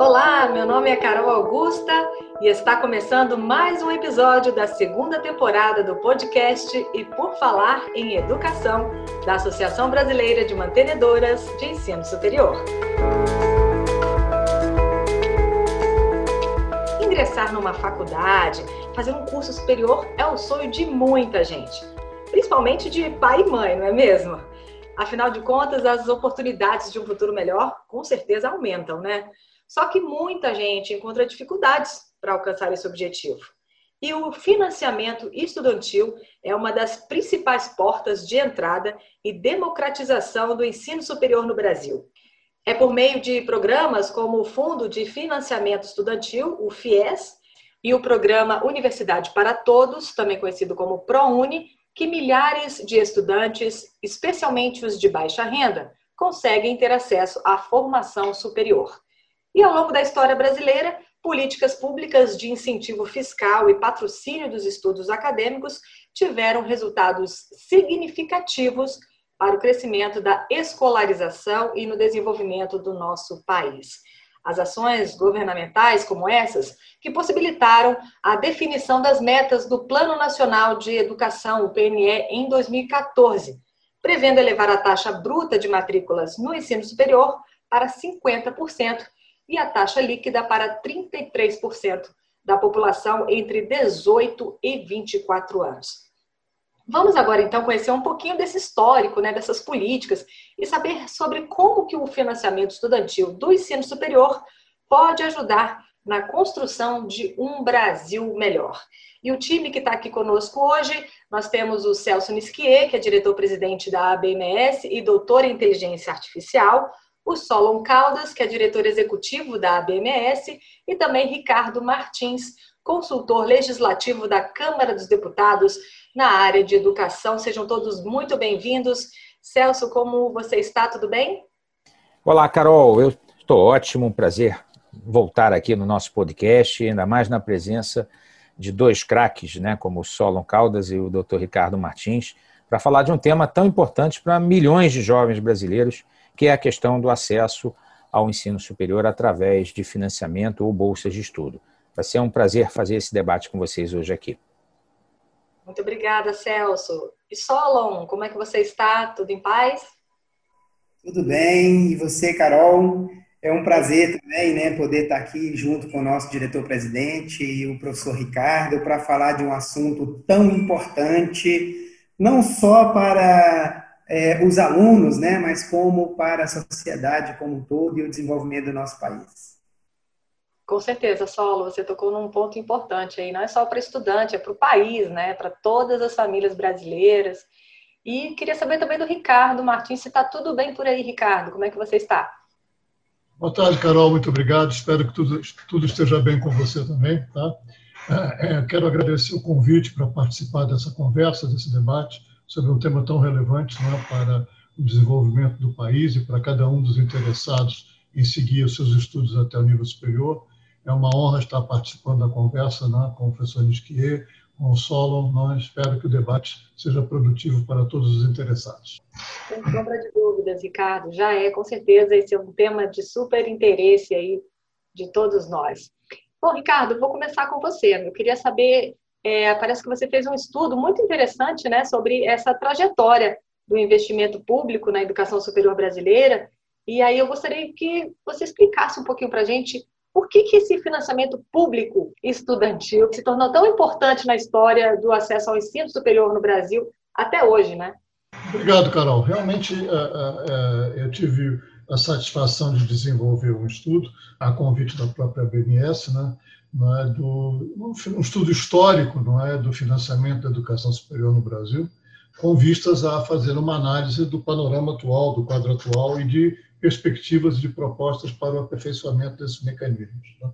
Olá, meu nome é Carol Augusta e está começando mais um episódio da segunda temporada do podcast E por Falar em Educação, da Associação Brasileira de Mantenedoras de Ensino Superior. Ingressar numa faculdade, fazer um curso superior é o sonho de muita gente, principalmente de pai e mãe, não é mesmo? Afinal de contas, as oportunidades de um futuro melhor com certeza aumentam, né? Só que muita gente encontra dificuldades para alcançar esse objetivo. E o financiamento estudantil é uma das principais portas de entrada e democratização do ensino superior no Brasil. É por meio de programas como o Fundo de Financiamento Estudantil, o FIES, e o programa Universidade para Todos, também conhecido como ProUni, que milhares de estudantes, especialmente os de baixa renda, conseguem ter acesso à formação superior. E ao longo da história brasileira, políticas públicas de incentivo fiscal e patrocínio dos estudos acadêmicos tiveram resultados significativos para o crescimento da escolarização e no desenvolvimento do nosso país. As ações governamentais como essas, que possibilitaram a definição das metas do Plano Nacional de Educação, o PNE, em 2014, prevendo elevar a taxa bruta de matrículas no ensino superior para 50% e a taxa líquida para 33% da população entre 18 e 24 anos. Vamos agora então conhecer um pouquinho desse histórico, né, dessas políticas e saber sobre como que o financiamento estudantil do ensino superior pode ajudar na construção de um Brasil melhor. E o time que está aqui conosco hoje, nós temos o Celso Nisquier, que é diretor-presidente da ABMS e doutor em inteligência artificial, o Solon Caldas, que é diretor executivo da ABMS, e também Ricardo Martins, consultor legislativo da Câmara dos Deputados na área de educação. Sejam todos muito bem-vindos. Celso, como você está? Tudo bem? Olá, Carol. Eu estou ótimo. Um prazer voltar aqui no nosso podcast, ainda mais na presença de dois craques, né, como o Solon Caldas e o Dr. Ricardo Martins, para falar de um tema tão importante para milhões de jovens brasileiros que é a questão do acesso ao ensino superior através de financiamento ou bolsas de estudo. Vai ser um prazer fazer esse debate com vocês hoje aqui. Muito obrigada, Celso. E Solon, como é que você está? Tudo em paz? Tudo bem. E você, Carol? É um prazer também, né, poder estar aqui junto com o nosso diretor-presidente e o professor Ricardo para falar de um assunto tão importante, não só para é, os alunos, né, mas como para a sociedade como um todo e o desenvolvimento do nosso país. Com certeza, Solo, você tocou num ponto importante aí, não é só para estudante, é para o país, né, para todas as famílias brasileiras. E queria saber também do Ricardo Martins, se está tudo bem por aí, Ricardo, como é que você está? Boa tarde, Carol, muito obrigado, espero que tudo, tudo esteja bem com você também, tá? É, é quero agradecer o convite para participar dessa conversa, desse debate, sobre um tema tão relevante né, para o desenvolvimento do país e para cada um dos interessados em seguir os seus estudos até o nível superior. É uma honra estar participando da conversa né, com o professor Nisquier, com o Solon. Né, espero que o debate seja produtivo para todos os interessados. Sem sombra de dúvidas, Ricardo. Já é, com certeza, esse é um tema de super interesse aí de todos nós. Bom, Ricardo, vou começar com você. Eu queria saber é, parece que você fez um estudo muito interessante né, sobre essa trajetória do investimento público na educação superior brasileira. E aí eu gostaria que você explicasse um pouquinho para a gente por que, que esse financiamento público estudantil se tornou tão importante na história do acesso ao ensino superior no Brasil até hoje, né? Obrigado, Carol. Realmente é, é, eu tive a satisfação de desenvolver um estudo a convite da própria BNS, né, não é, do, um estudo histórico não é, do financiamento da educação superior no Brasil, com vistas a fazer uma análise do panorama atual, do quadro atual e de perspectivas de propostas para o aperfeiçoamento desses mecanismos. Né?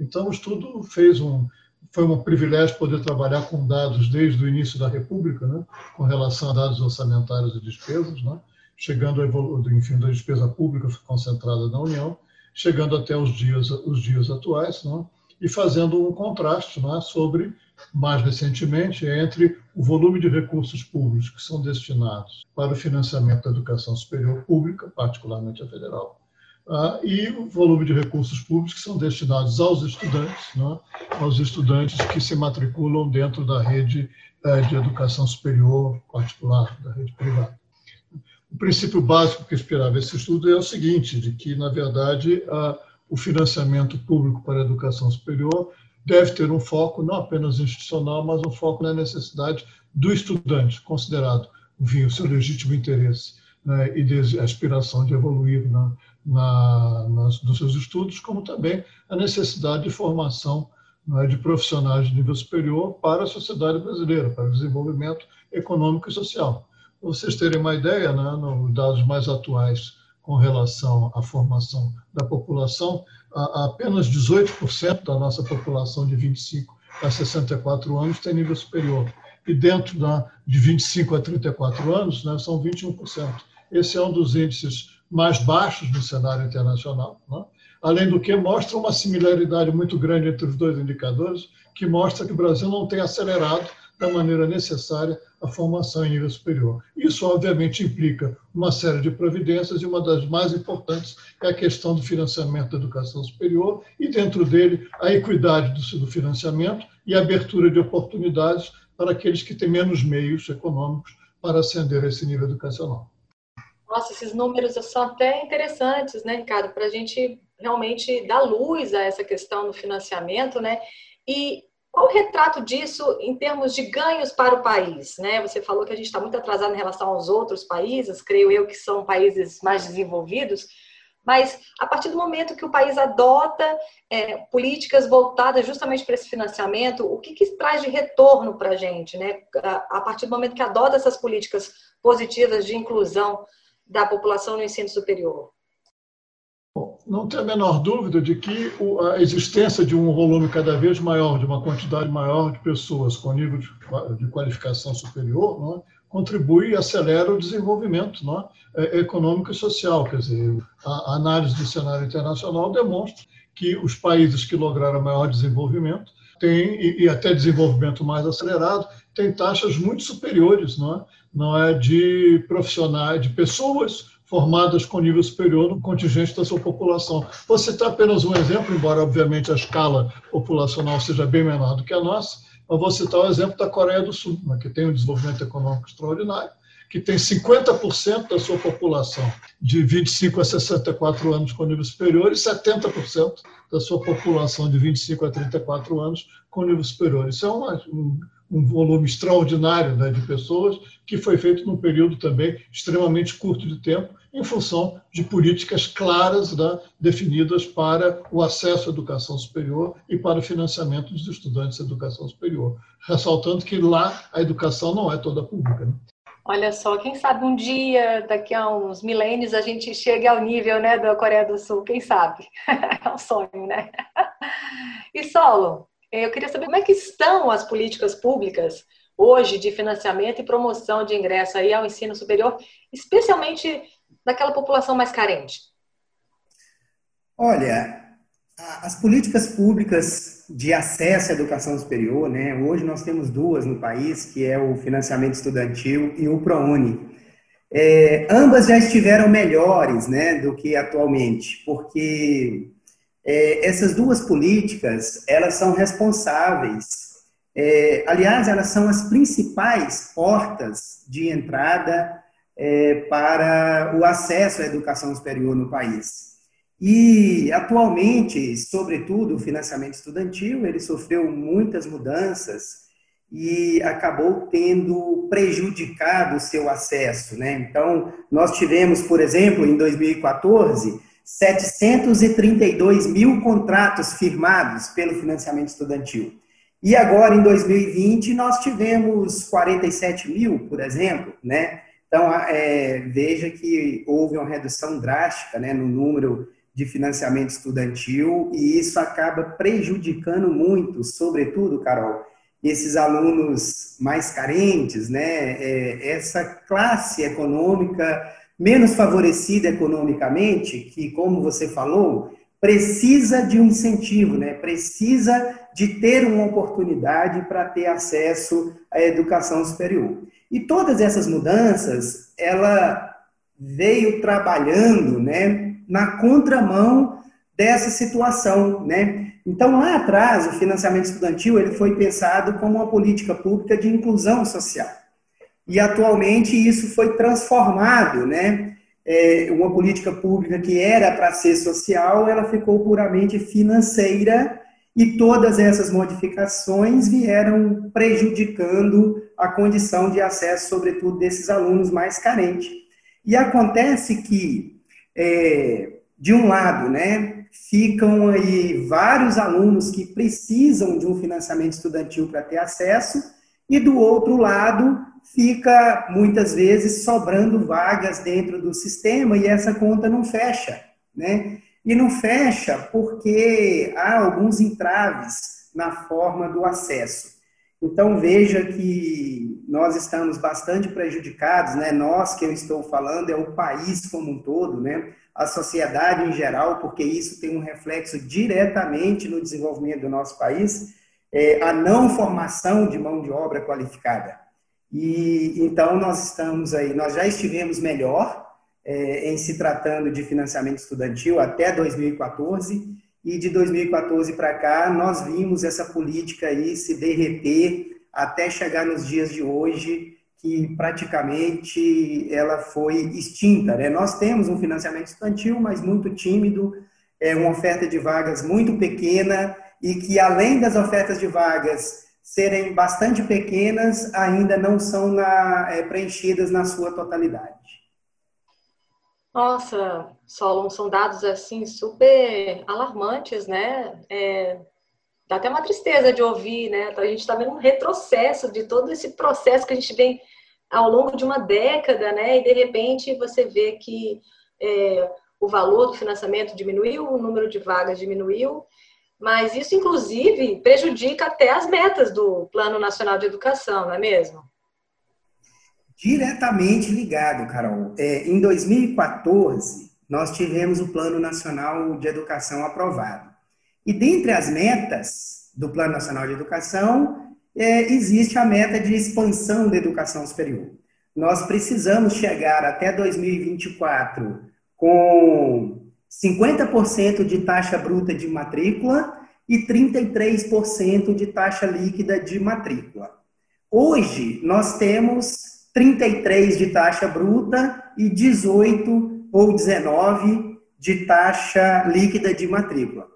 Então, o estudo fez um, foi um privilégio poder trabalhar com dados desde o início da República, né, com relação a dados orçamentários e despesas, né, chegando a enfim, da despesa pública concentrada na União, chegando até os dias, os dias atuais, né, e fazendo um contraste é, sobre, mais recentemente, entre o volume de recursos públicos que são destinados para o financiamento da educação superior pública, particularmente a federal, ah, e o volume de recursos públicos que são destinados aos estudantes, né, aos estudantes que se matriculam dentro da rede eh, de educação superior particular, da rede privada. O princípio básico que inspirava esse estudo é o seguinte, de que, na verdade, o financiamento público para a educação superior deve ter um foco não apenas institucional, mas um foco na necessidade do estudante, considerado, enfim, o seu legítimo interesse né, e aspiração de evoluir na, na, nas, nos seus estudos, como também a necessidade de formação né, de profissionais de nível superior para a sociedade brasileira, para o desenvolvimento econômico e social. Vocês terem uma ideia, né, nos dados mais atuais com relação à formação da população, apenas 18% da nossa população de 25 a 64 anos tem nível superior. E dentro da, de 25 a 34 anos, né, são 21%. Esse é um dos índices mais baixos no cenário internacional. Né? Além do que, mostra uma similaridade muito grande entre os dois indicadores, que mostra que o Brasil não tem acelerado da maneira necessária a formação em nível superior. Isso, obviamente, implica uma série de providências e uma das mais importantes é a questão do financiamento da educação superior e, dentro dele, a equidade do, financiamento e a abertura de oportunidades para aqueles que têm menos meios econômicos para ascender a esse nível educacional. Nossa, esses números são até interessantes, né, Ricardo, para a gente realmente dar luz a essa questão do financiamento, né? E qual o retrato disso em termos de ganhos para o país? Né? Você falou que a gente está muito atrasado em relação aos outros países, creio eu que são países mais desenvolvidos, mas a partir do momento que o país adota é, políticas voltadas justamente para esse financiamento, o que, que traz de retorno para a gente? Né? A partir do momento que adota essas políticas positivas de inclusão da população no ensino superior? Não tem a menor dúvida de que a existência de um volume cada vez maior, de uma quantidade maior de pessoas com nível de qualificação superior, é? contribui e acelera o desenvolvimento é? é? econômico e social. Quer dizer, a análise do cenário internacional demonstra que os países que lograram maior desenvolvimento têm, e até desenvolvimento mais acelerado, têm taxas muito superiores não é? Não é de profissionais, de pessoas formadas com nível superior no contingente da sua população. Vou citar apenas um exemplo, embora obviamente a escala populacional seja bem menor do que a nossa, mas vou citar o exemplo da Coreia do Sul, né, que tem um desenvolvimento econômico extraordinário, que tem 50% da sua população de 25 a 64 anos com nível superior e 70% da sua população de 25 a 34 anos com nível superior. Isso é uma, um, um volume extraordinário né, de pessoas, que foi feito num período também extremamente curto de tempo, em função de políticas claras né, definidas para o acesso à educação superior e para o financiamento dos estudantes de educação superior. Ressaltando que lá a educação não é toda pública. Né? Olha só, quem sabe um dia, daqui a uns milênios, a gente chegue ao nível né, da Coreia do Sul, quem sabe? É um sonho, né? E Solo, eu queria saber como é que estão as políticas públicas hoje de financiamento e promoção de ingresso aí ao ensino superior, especialmente daquela população mais carente. Olha, as políticas públicas de acesso à educação superior, né? Hoje nós temos duas no país, que é o financiamento estudantil e o ProUni. É, ambas já estiveram melhores, né, do que atualmente, porque é, essas duas políticas, elas são responsáveis, é, aliás, elas são as principais portas de entrada é, para o acesso à educação superior no país. E, atualmente, sobretudo, o financiamento estudantil, ele sofreu muitas mudanças e acabou tendo prejudicado o seu acesso. Né? Então, nós tivemos, por exemplo, em 2014, 732 mil contratos firmados pelo financiamento estudantil. E agora, em 2020, nós tivemos 47 mil, por exemplo, né? Então, é, veja que houve uma redução drástica né, no número de financiamento estudantil e isso acaba prejudicando muito, sobretudo, Carol, esses alunos mais carentes, né? É, essa classe econômica menos favorecida economicamente, que, como você falou, precisa de um incentivo, né? precisa de ter uma oportunidade para ter acesso à educação superior. E todas essas mudanças, ela veio trabalhando né, na contramão dessa situação, né? Então, lá atrás, o financiamento estudantil ele foi pensado como uma política pública de inclusão social. E, atualmente, isso foi transformado, né? É, uma política pública que era para ser social, ela ficou puramente financeira e todas essas modificações vieram prejudicando a condição de acesso, sobretudo, desses alunos mais carentes. E acontece que, é, de um lado, né, ficam aí vários alunos que precisam de um financiamento estudantil para ter acesso, e do outro lado, fica muitas vezes sobrando vagas dentro do sistema e essa conta não fecha, né? E não fecha porque há alguns entraves na forma do acesso. Então veja que nós estamos bastante prejudicados, né? Nós que eu estou falando é o país como um todo, né? A sociedade em geral, porque isso tem um reflexo diretamente no desenvolvimento do nosso país, é a não formação de mão de obra qualificada. E então nós estamos aí, nós já estivemos melhor é, em se tratando de financiamento estudantil até 2014 e de 2014 para cá nós vimos essa política aí se derreter até chegar nos dias de hoje que praticamente ela foi extinta. Né? Nós temos um financiamento estudantil, mas muito tímido, é uma oferta de vagas muito pequena e que além das ofertas de vagas serem bastante pequenas, ainda não são na, é, preenchidas na sua totalidade. Nossa, Solon, são dados assim super alarmantes, né? É, dá até uma tristeza de ouvir, né? A gente está vendo um retrocesso de todo esse processo que a gente vem ao longo de uma década, né? E de repente você vê que é, o valor do financiamento diminuiu, o número de vagas diminuiu, mas isso, inclusive, prejudica até as metas do Plano Nacional de Educação, não é mesmo? Diretamente ligado, Carol. É, em 2014, nós tivemos o Plano Nacional de Educação aprovado. E dentre as metas do Plano Nacional de Educação, é, existe a meta de expansão da educação superior. Nós precisamos chegar até 2024 com 50% de taxa bruta de matrícula e 33% de taxa líquida de matrícula. Hoje, nós temos 33 de taxa bruta e 18 ou 19 de taxa líquida de matrícula.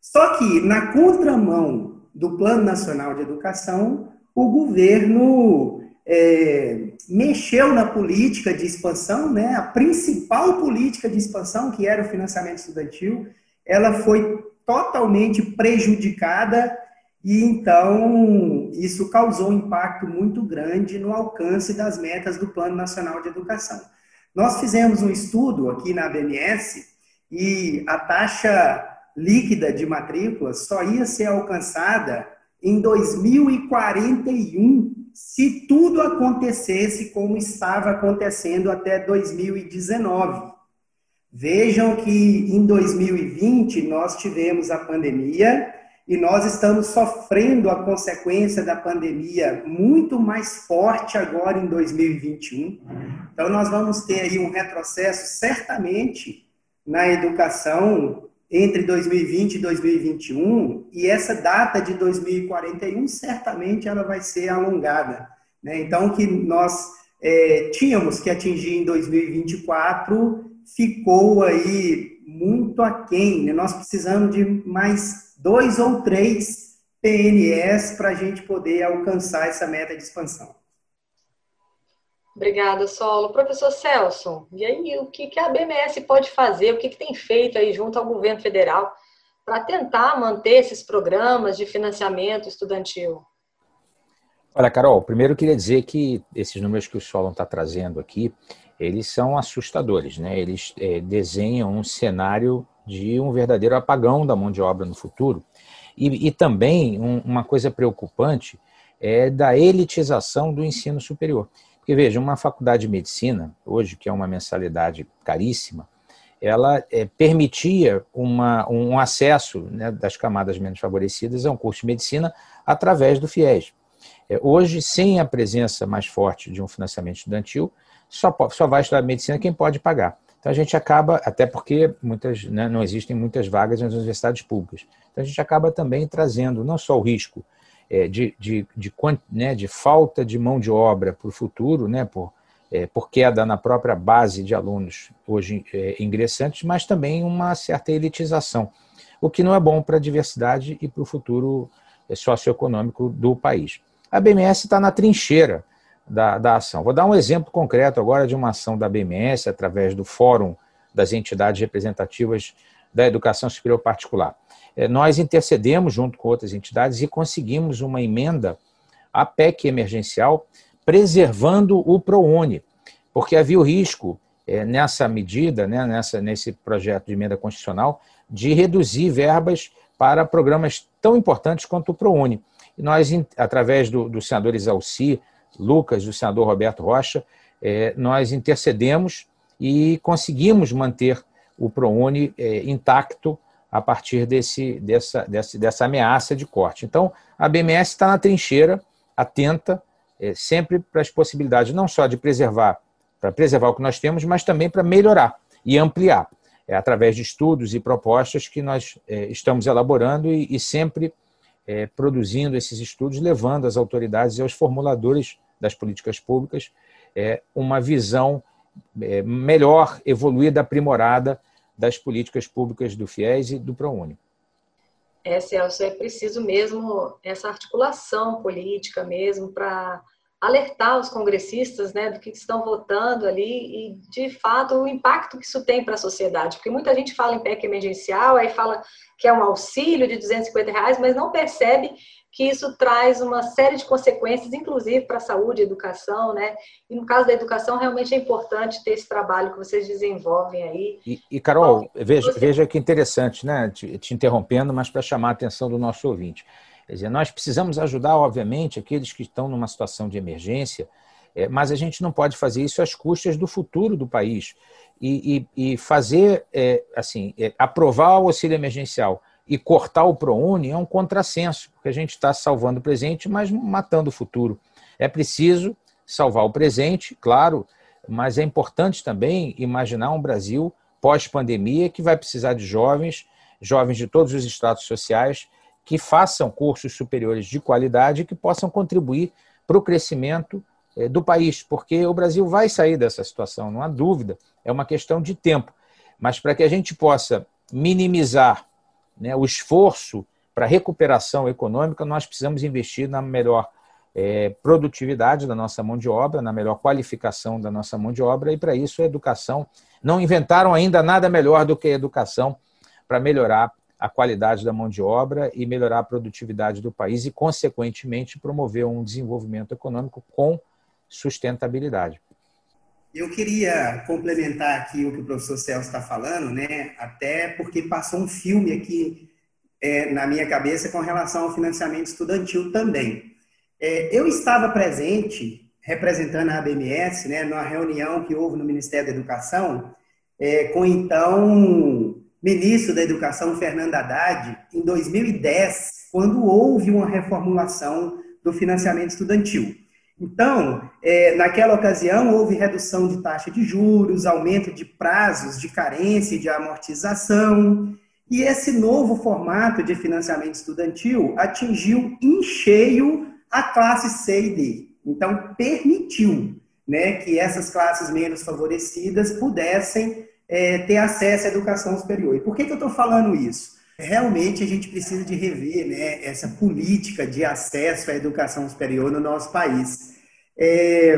Só que, na contramão do Plano Nacional de Educação, o governo é, mexeu na política de expansão, né? A principal política de expansão, que era o financiamento estudantil, ela foi totalmente prejudicada e então isso causou um impacto muito grande no alcance das metas do Plano Nacional de Educação. Nós fizemos um estudo aqui na BMS e a taxa líquida de matrícula só ia ser alcançada em 2041 se tudo acontecesse como estava acontecendo até 2019. Vejam que em 2020 nós tivemos a pandemia e nós estamos sofrendo a consequência da pandemia muito mais forte agora em 2021. Então nós vamos ter aí um retrocesso certamente na educação entre 2020 e 2021, e essa data de 2041 certamente ela vai ser alongada. Né? Então, que nós é, tínhamos que atingir em 2024 ficou aí muito aquém. Né? Nós precisamos de mais dois ou três PNS para a gente poder alcançar essa meta de expansão. Obrigada, Solo. Professor Celso, e aí o que, a BMS pode fazer, o que, tem feito aí junto ao governo federal para tentar manter esses programas de financiamento estudantil? Olha, Carol, primeiro eu queria dizer que esses números que o Solon está trazendo aqui, eles são assustadores, né? Eles é, desenham um cenário de um verdadeiro apagão da mão de obra no futuro. E, e também um, uma coisa preocupante é da elitização do ensino superior. Porque, veja, uma faculdade de medicina, hoje, que é uma mensalidade caríssima, ela é, permitia uma, um acesso né, das camadas menos favorecidas a um curso de medicina através do FIES. É, hoje, sem a presença mais forte de um financiamento estudantil, só, só vai estudar medicina quem pode pagar. Então a gente acaba, até porque muitas, né, não existem muitas vagas nas universidades públicas, então a gente acaba também trazendo não só o risco é, de, de, de, né, de, falta de mão de obra para o futuro, né, por, é, por queda na própria base de alunos hoje é, ingressantes, mas também uma certa elitização, o que não é bom para a diversidade e para o futuro é, socioeconômico do país. A BMS está na trincheira da, da ação. Vou dar um exemplo concreto agora de uma ação da BMS através do Fórum das Entidades Representativas da Educação Superior Particular. É, nós intercedemos junto com outras entidades e conseguimos uma emenda à PEC emergencial preservando o ProUni, porque havia o risco é, nessa medida, né, nessa, nesse projeto de emenda constitucional, de reduzir verbas para programas tão importantes quanto o ProUni. Nós, através do, do senador Isalci, Lucas, do senador Roberto Rocha, é, nós intercedemos e conseguimos manter o ProUni é, intacto a partir desse, dessa, dessa, dessa ameaça de corte. Então, a BMS está na trincheira, atenta, é, sempre para as possibilidades não só de preservar, para preservar o que nós temos, mas também para melhorar e ampliar, é, através de estudos e propostas que nós é, estamos elaborando e, e sempre é, produzindo esses estudos, levando às autoridades e aos formuladores das políticas públicas é, uma visão é, melhor, evoluída, aprimorada das políticas públicas do FIES e do ProUni. É, Celso, é preciso mesmo essa articulação política mesmo para alertar os congressistas né, do que estão votando ali e, de fato, o impacto que isso tem para a sociedade. Porque muita gente fala em PEC emergencial, aí fala que é um auxílio de 250 reais, mas não percebe que isso traz uma série de consequências, inclusive para a saúde e educação, né? E no caso da educação, realmente é importante ter esse trabalho que vocês desenvolvem aí. E, e Carol, veja, você... veja que interessante, né? Te, te interrompendo, mas para chamar a atenção do nosso ouvinte. Quer dizer, nós precisamos ajudar, obviamente, aqueles que estão numa situação de emergência, é, mas a gente não pode fazer isso às custas do futuro do país. E, e, e fazer, é, assim, é, aprovar o auxílio emergencial e cortar o ProUni é um contrassenso, porque a gente está salvando o presente, mas matando o futuro. É preciso salvar o presente, claro, mas é importante também imaginar um Brasil pós-pandemia que vai precisar de jovens, jovens de todos os estratos sociais, que façam cursos superiores de qualidade que possam contribuir para o crescimento eh, do país, porque o Brasil vai sair dessa situação, não há dúvida, é uma questão de tempo. Mas para que a gente possa minimizar né, o esforço para recuperação econômica, nós precisamos investir na melhor é, produtividade da nossa mão de obra, na melhor qualificação da nossa mão de obra, e para isso a educação. Não inventaram ainda nada melhor do que a educação para melhorar a qualidade da mão de obra e melhorar a produtividade do país e, consequentemente, promover um desenvolvimento econômico com sustentabilidade. Eu queria complementar aqui o que o professor Celso está falando, né? Até porque passou um filme aqui é, na minha cabeça com relação ao financiamento estudantil também. É, eu estava presente, representando a ABMS, né, numa reunião que houve no Ministério da Educação, é, com então ministro da Educação, Fernando Haddad, em 2010, quando houve uma reformulação do financiamento estudantil. Então, é, naquela ocasião, houve redução de taxa de juros, aumento de prazos de carência e de amortização. E esse novo formato de financiamento estudantil atingiu em cheio a classe C e D. Então, permitiu né, que essas classes menos favorecidas pudessem é, ter acesso à educação superior. E por que, que eu estou falando isso? Realmente a gente precisa de rever né, essa política de acesso à educação superior no nosso país. É,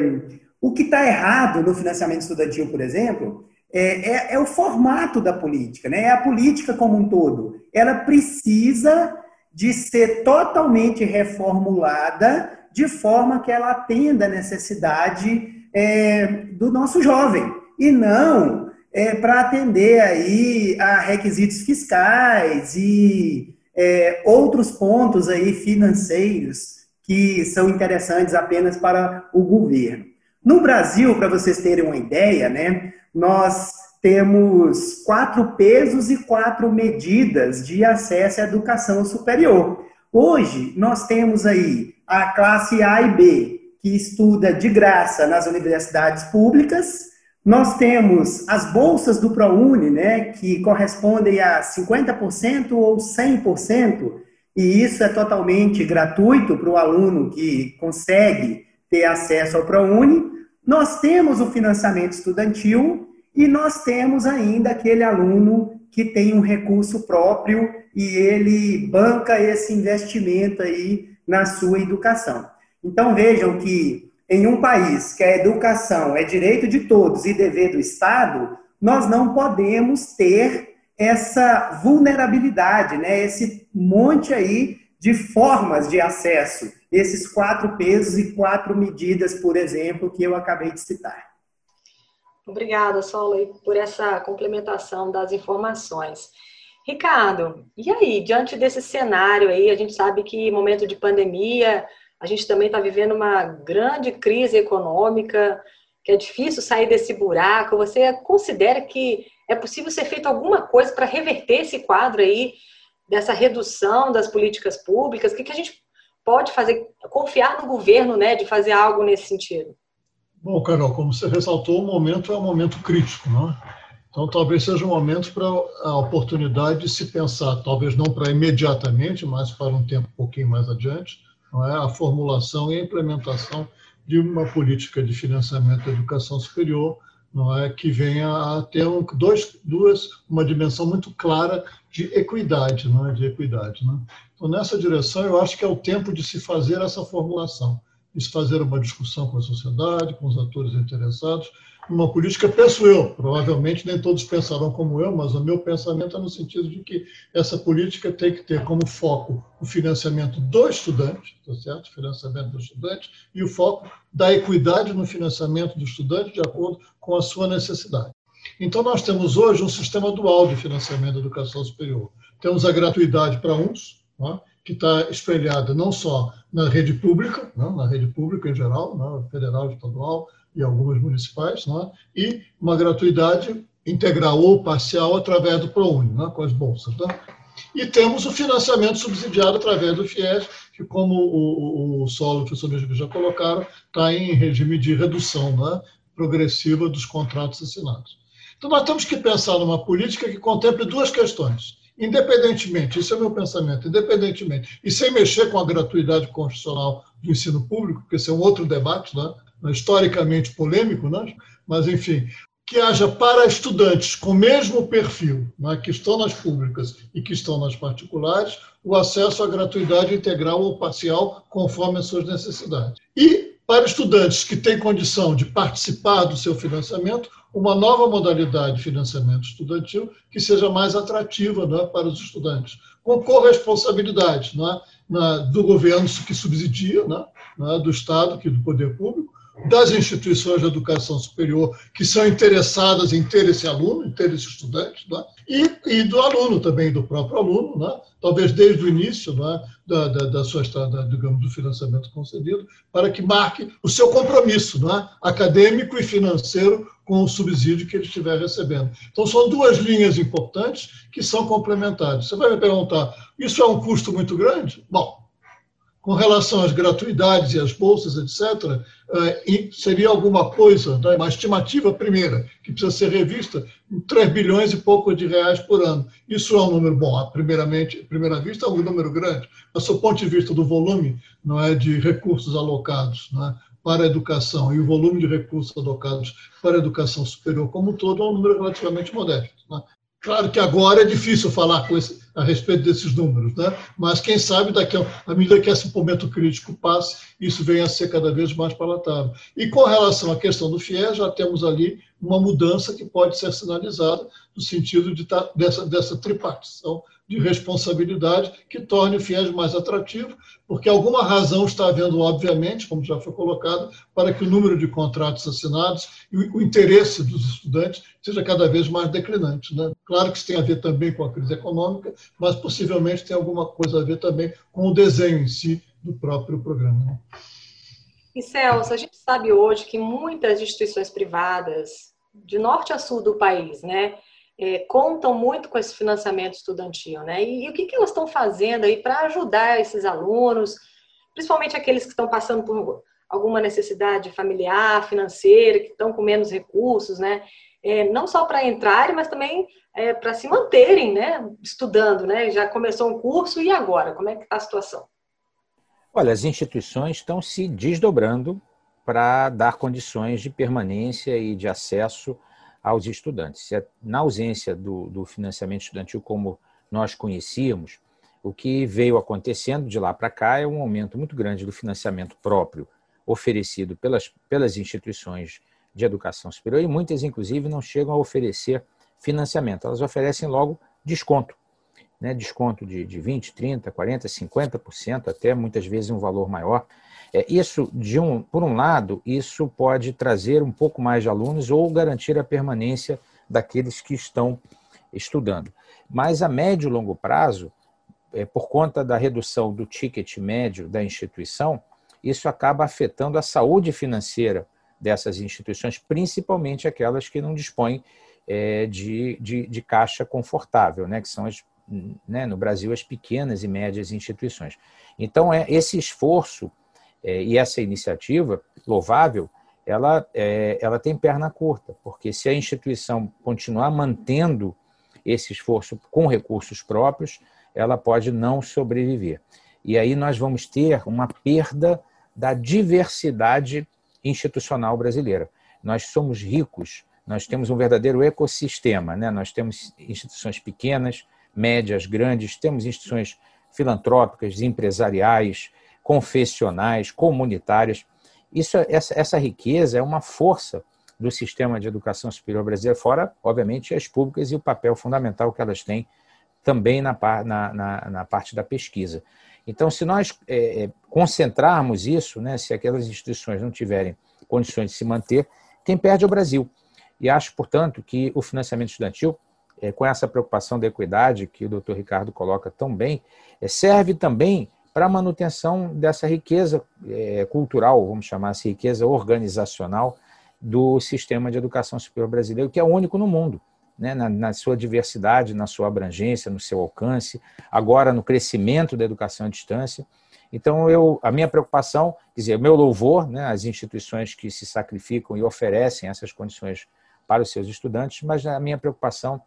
o que está errado no financiamento estudantil, por exemplo, é, é, é, o formato da política, né? é a política como um todo. Ela precisa de ser totalmente reformulada de forma que ela atenda a necessidade é, do nosso jovem e não é, para atender aí a requisitos fiscais e é, outros pontos aí financeiros que são interessantes apenas para o governo. No Brasil, para vocês terem uma ideia, né, nós temos quatro pesos e quatro medidas de acesso à educação superior. Hoje, nós temos aí a classe A e B, que estuda de graça nas universidades públicas, Nós temos as bolsas do ProUni, né, que correspondem a 50% ou 100%, e isso é totalmente gratuito para o aluno que consegue ter acesso ao ProUni. Nós temos o financiamento estudantil e nós temos ainda aquele aluno que tem um recurso próprio e ele banca esse investimento aí na sua educação. Então vejam que em um país que a educação é direito de todos e dever do Estado, nós não podemos ter essa vulnerabilidade, né? esse monte aí de formas de acesso, esses quatro pesos e quatro medidas, por exemplo, que eu acabei de citar. Obrigada, Sola, por essa complementação das informações. Ricardo, e aí, diante desse cenário aí, a gente sabe que momento de pandemia, a gente também está vivendo uma grande crise econômica, que é difícil sair desse buraco. Você considera que é possível ser feito alguma coisa para reverter esse quadro aí, dessa redução das políticas públicas? O que, que a gente pode fazer? Confiar no governo, né, de fazer algo nesse sentido? Bom, Carol, como você ressaltou, o momento é um momento crítico, não é? Então, talvez seja um momento para a oportunidade de se pensar, talvez não para imediatamente, mas para um tempo um pouquinho mais adiante, não é? a formulação e a implementação de uma política de financiamento da educação superior não é que venha a ter um, dois, duas, uma dimensão muito clara de equidade, não é? de equidade. Não é? Então, nessa direção, eu acho que é o tempo de se fazer essa formulação de fazer uma discussão com a sociedade, com os atores interessados, uma política, penso eu, provavelmente nem todos pensarão como eu, mas o meu pensamento é no sentido de que essa política tem que ter como foco o financiamento do estudante, tá certo? financiamento do estudante, e o foco da equidade no financiamento do estudante de acordo com a sua necessidade. Então, nós temos hoje um sistema dual de financiamento da educação superior. Temos a gratuidade para uns, é? que está espelhada não só na rede pública, né, na rede pública em geral, né, federal, estadual e algumas municipais, não, e uma gratuidade integral ou parcial através do ProUni, não, com as bolsas. Não. E temos o financiamento subsidiado através do FIES, que, como o, o, o Solo e Benjamin já colocaram, está em regime de redução né, progressiva dos contratos assinados. Então, nós temos que pensar numa política que contemple duas questões independentemente, esse é meu pensamento, independentemente, e sem mexer com a gratuidade constitucional do ensino público, porque esse é um outro debate, né? Historicamente polêmico, né? mas enfim, que haja para estudantes com o mesmo perfil, né, que estão nas públicas e que estão nas particulares, o acesso à gratuidade integral ou parcial, conforme as suas necessidades. E para estudantes que têm condição de participar do seu financiamento, uma nova modalidade de financiamento estudantil que seja mais atrativa né, para os estudantes, com corresponsabilidade né, na, do governo que subsidia, né, né, do Estado, que do poder público, das instituições de educação superior que são interessadas em ter esse aluno, em ter esse estudante, né? e, e, do aluno também, do próprio aluno, né? talvez desde o início né? da, da, da, sua da, digamos, do financiamento concedido, para que marque o seu compromisso né? acadêmico e financeiro com o subsídio que ele estiver recebendo. Então, são duas linhas importantes que são complementares. Você vai me perguntar, isso é um custo muito grande? Bom, com relação às gratuidades e às bolsas, etc., eh, seria alguma coisa, né, uma estimativa primeira, que precisa ser revista, 3 bilhões e pouco de reais por ano. Isso é um número bom, primeiramente, à primeira vista é um número grande, mas do ponto de vista do volume não é, de recursos alocados é, para a educação e o volume de recursos alocados para a educação superior como um todo é um número relativamente modesto. É. Claro que agora é difícil falar esse, a respeito desses números, né? mas quem sabe daqui a, à medida que esse momento crítico passe, isso venha a ser cada vez mais palatável. E com relação à questão do FIES, já temos ali uma mudança que pode ser sinalizada no sentido de tá, dessa, dessa tripartição de responsabilidade que torne o FIES mais atrativo, porque alguma razão está havendo, obviamente, como já foi colocado, para que o número de contratos assinados e o interesse dos estudantes seja cada vez mais declinante. Né? Claro que isso tem a ver também com a crise econômica, mas possivelmente tem alguma coisa a ver também com o desenho em si do próprio programa. Né? E Celso, a gente sabe hoje que muitas instituições privadas, de norte a sul do país, né, é, contam muito com esse financiamento estudantil, né? E, e o que, que elas estão fazendo aí para ajudar esses alunos, principalmente aqueles que estão passando por alguma necessidade familiar, financeira, que estão com menos recursos, né? É, não só para entrarem, mas também é, para se manterem, né? Estudando, né? Já começou um curso e agora? Como é que está a situação? Olha, as instituições estão se desdobrando para dar condições de permanência e de acesso aos estudantes. Na ausência do, do financiamento estudantil como nós conhecíamos, o que veio acontecendo de lá para cá é um aumento muito grande do financiamento próprio oferecido pelas, pelas instituições de educação superior e muitas, inclusive, não chegam a oferecer financiamento, elas oferecem logo desconto. Né? Desconto de, de 20%, 30%, 40%, 50%, até muitas vezes um valor maior. É, isso, de um, por um lado, isso pode trazer um pouco mais de alunos ou garantir a permanência daqueles que estão estudando. Mas a médio e longo prazo, é, por conta da redução do ticket médio da instituição, isso acaba afetando a saúde financeira dessas instituições, principalmente aquelas que não dispõem é, de, de, de, caixa confortável, né, que são as, né, no Brasil as pequenas e médias instituições. Então, é esse esforço é, e essa iniciativa louvável, ela, é, ela tem perna curta, porque se a instituição continuar mantendo esse esforço com recursos próprios, ela pode não sobreviver. E aí nós vamos ter uma perda da diversidade institucional brasileira. Nós somos ricos, nós temos um verdadeiro ecossistema, né? nós temos instituições pequenas, médias, grandes, temos instituições filantrópicas, empresariais, confessionais, comunitárias. Isso, essa, essa riqueza é uma força do sistema de educação superior brasileiro, fora, obviamente, as públicas e o papel fundamental que elas têm também na, na, na, na parte da pesquisa. Então, se nós é, é, concentrarmos isso, né, se aquelas instituições não tiverem condições de se manter, quem perde é o Brasil. E acho, portanto, que o financiamento estudantil, é, com essa preocupação da equidade que o doutor Ricardo coloca tão bem, é, serve também para a manutenção dessa riqueza é, cultural, vamos chamar assim, riqueza organizacional do sistema de educação superior brasileiro, que é único no mundo né, na, na, sua diversidade, na sua abrangência, no seu alcance, agora no crescimento da educação à distância. Então, eu, a minha preocupação, quer dizer, meu louvor né, às instituições que se sacrificam e oferecem essas condições para os seus estudantes, mas a minha preocupação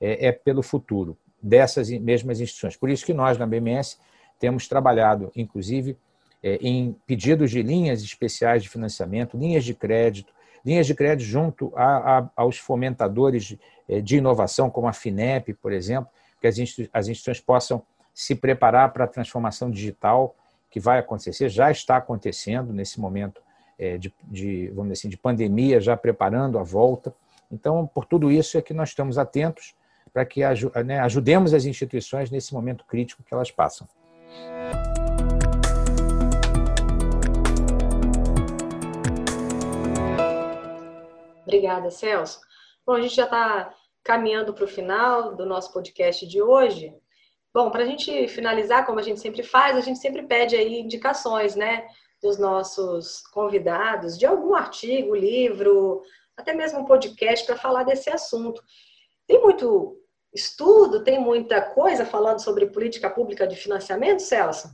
é, é pelo futuro dessas mesmas instituições. Por isso que nós, na BMS, temos trabalhado, inclusive, é, em pedidos de linhas especiais de financiamento, linhas de crédito, linhas de crédito junto a, a, aos fomentadores eh, de inovação, como a FINEP, por exemplo, que as, instituições possam se preparar para a transformação digital que vai acontecer, já está acontecendo nesse momento eh, de, de, vamos assim, de pandemia, já preparando a volta. Então, por tudo isso é que nós estamos atentos para que né, ajudemos as instituições nesse momento crítico que elas passam. Obrigada, Celso. Bom, a gente já está caminhando para o final do nosso podcast de hoje. Bom, para a gente finalizar, como a gente sempre faz, a gente sempre pede aí indicações, né, dos nossos convidados, de algum artigo, livro, até mesmo um podcast para falar desse assunto. Tem muito estudo, tem muita coisa falando sobre política pública de financiamento, Celso?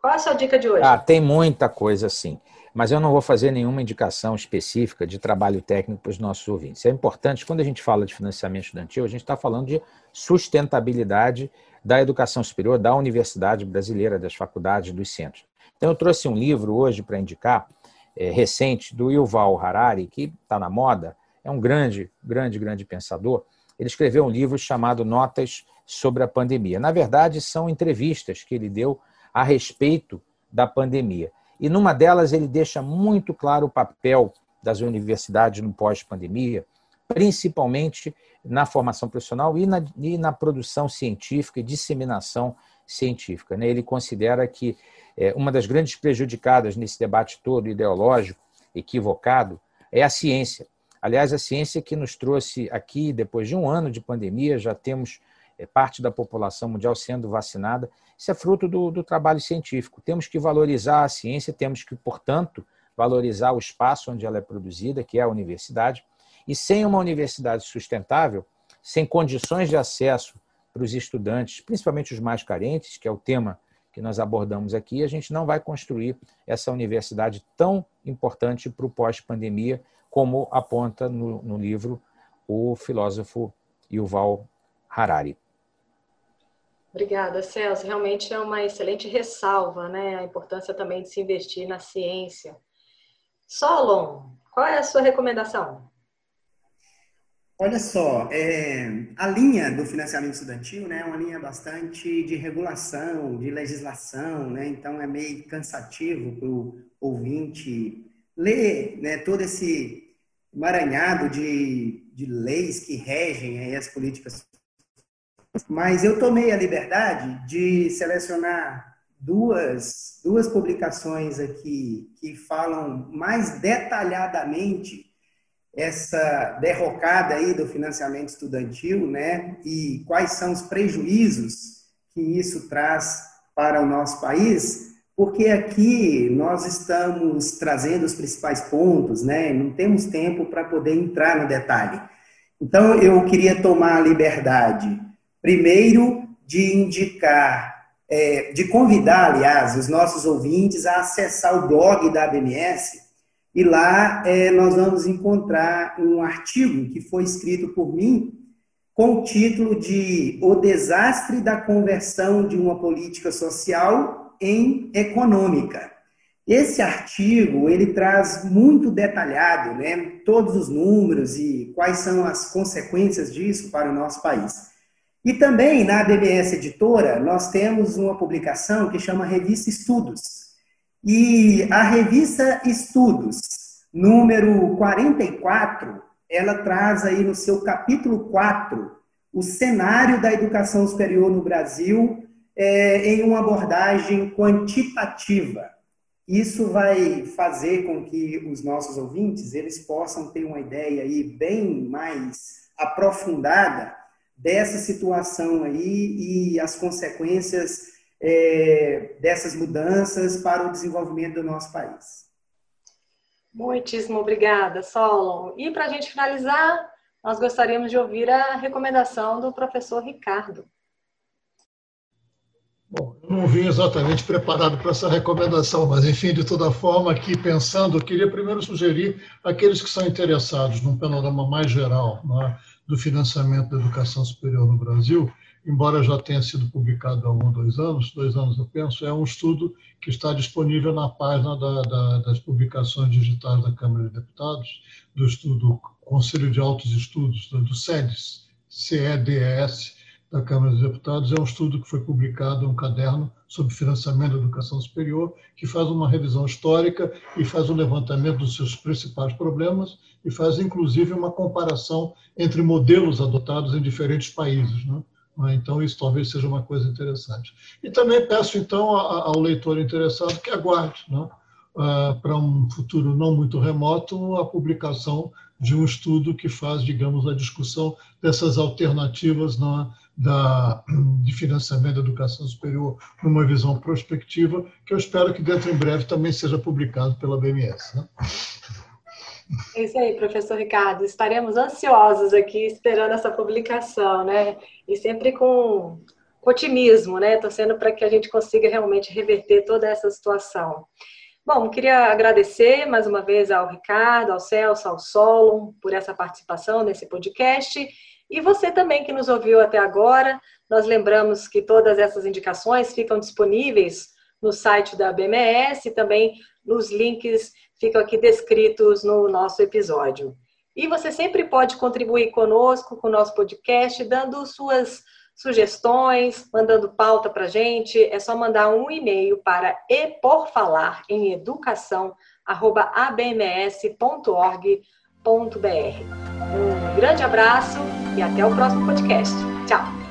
Qual é a sua dica de hoje? Ah, tem muita coisa, sim mas eu não vou fazer nenhuma indicação específica de trabalho técnico para os nossos ouvintes. É importante, quando a gente fala de financiamento estudantil, a gente está falando de sustentabilidade da educação superior, da universidade brasileira, das faculdades, dos centros. Então, eu trouxe um livro hoje para indicar, é, recente, do Yuval Harari, que está na moda, é um grande, grande, grande pensador. Ele escreveu um livro chamado Notas sobre a Pandemia. Na verdade, são entrevistas que ele deu a respeito da pandemia. E numa delas ele deixa muito claro o papel das universidades no pós-pandemia, principalmente na formação profissional e na, e na, produção científica e disseminação científica. Né? Ele considera que é, uma das grandes prejudicadas nesse debate todo ideológico, equivocado, é a ciência. Aliás, a ciência que nos trouxe aqui, depois de um ano de pandemia, já temos é, parte da população mundial sendo vacinada, isso é fruto do, do trabalho científico. Temos que valorizar a ciência, temos que, portanto, valorizar o espaço onde ela é produzida, que é a universidade. E sem uma universidade sustentável, sem condições de acesso para os estudantes, principalmente os mais carentes, que é o tema que nós abordamos aqui, a gente não vai construir essa universidade tão importante para o pós-pandemia, como aponta no, no livro o filósofo Yuval Harari. Obrigada, Celso. Realmente é uma excelente ressalva, né? A importância também de se investir na ciência. Solon, qual é a sua recomendação? Olha só, é, a linha do financiamento estudantil né, é uma linha bastante de regulação, de legislação, né, então é meio cansativo para o ouvinte ler né, todo esse emaranhado de, de leis que regem as políticas. Mas eu tomei a liberdade de selecionar duas, duas publicações aqui que falam mais detalhadamente essa derrocada aí do financiamento estudantil, né? E quais são os prejuízos que isso traz para o nosso país? Porque aqui nós estamos trazendo os principais pontos, né? Não temos tempo para poder entrar no detalhe. Então eu queria tomar a liberdade, primeiro, de indicar, é, de convidar, aliás, os nossos ouvintes a acessar o blog da ABMS e lá é, nós vamos encontrar um artigo que foi escrito por mim com o título de O Desastre da Conversão de uma Política Social em Econômica. Esse artigo, ele traz muito detalhado, né, todos os números e quais são as consequências disso para o nosso país. E também na ADBS Editora, nós temos uma publicação que chama Revista Estudos, e a revista Estudos, número 44, ela traz aí no seu capítulo 4 o cenário da educação superior no Brasil é, em uma abordagem quantitativa. Isso vai fazer com que os nossos ouvintes eles possam ter uma ideia aí bem mais aprofundada dessa situação aí e as consequências é, dessas mudanças para o desenvolvimento do nosso país. Muitíssimo obrigada, Solon. E para a gente finalizar, nós gostaríamos de ouvir a recomendação do professor Ricardo. Bom, eu não vim exatamente preparado para essa recomendação, mas, enfim, de toda forma, aqui pensando, eu queria primeiro sugerir aqueles que são interessados num panorama mais geral é, do financiamento da educação superior no Brasil, embora já tenha sido publicado há um ou dois anos, dois anos eu penso, é um estudo que está disponível na página da, da, das publicações digitais da Câmara de Deputados, do estudo Conselho de Altos Estudos, do CEDES, CEDES, da Câmara dos Deputados, é um estudo que foi publicado, um caderno sobre financiamento da educação superior, que faz uma revisão histórica e faz um levantamento dos seus principais problemas e faz, inclusive, uma comparação entre modelos adotados em diferentes países. Né? Né? Então, isso talvez seja uma coisa interessante. E também peço, então, ao leitor interessado que aguarde, né? uh, para um futuro não muito remoto, a publicação de um estudo que faz, digamos, a discussão dessas alternativas na, da, de financiamento da educação superior numa visão prospectiva, que eu espero que dentro em breve também seja publicado pela BMS. Né? É isso aí, professor Ricardo. Estaremos ansiosos aqui esperando essa publicação, né? E sempre com otimismo, né? Torcendo para que a gente consiga realmente reverter toda essa situação. Bom, queria agradecer mais uma vez ao Ricardo, ao Celso, ao Solon por essa participação nesse podcast. E você também que nos ouviu até agora, nós lembramos que todas essas indicações ficam disponíveis no site da BMS também nos links ficam aqui descritos no nosso episódio. E você sempre pode contribuir conosco, com o nosso podcast, dando suas sugestões, mandando pauta para a gente. É só mandar um e-mail para eporfalar educação@abms.org.br. Um grande abraço e até o próximo podcast. Tchau!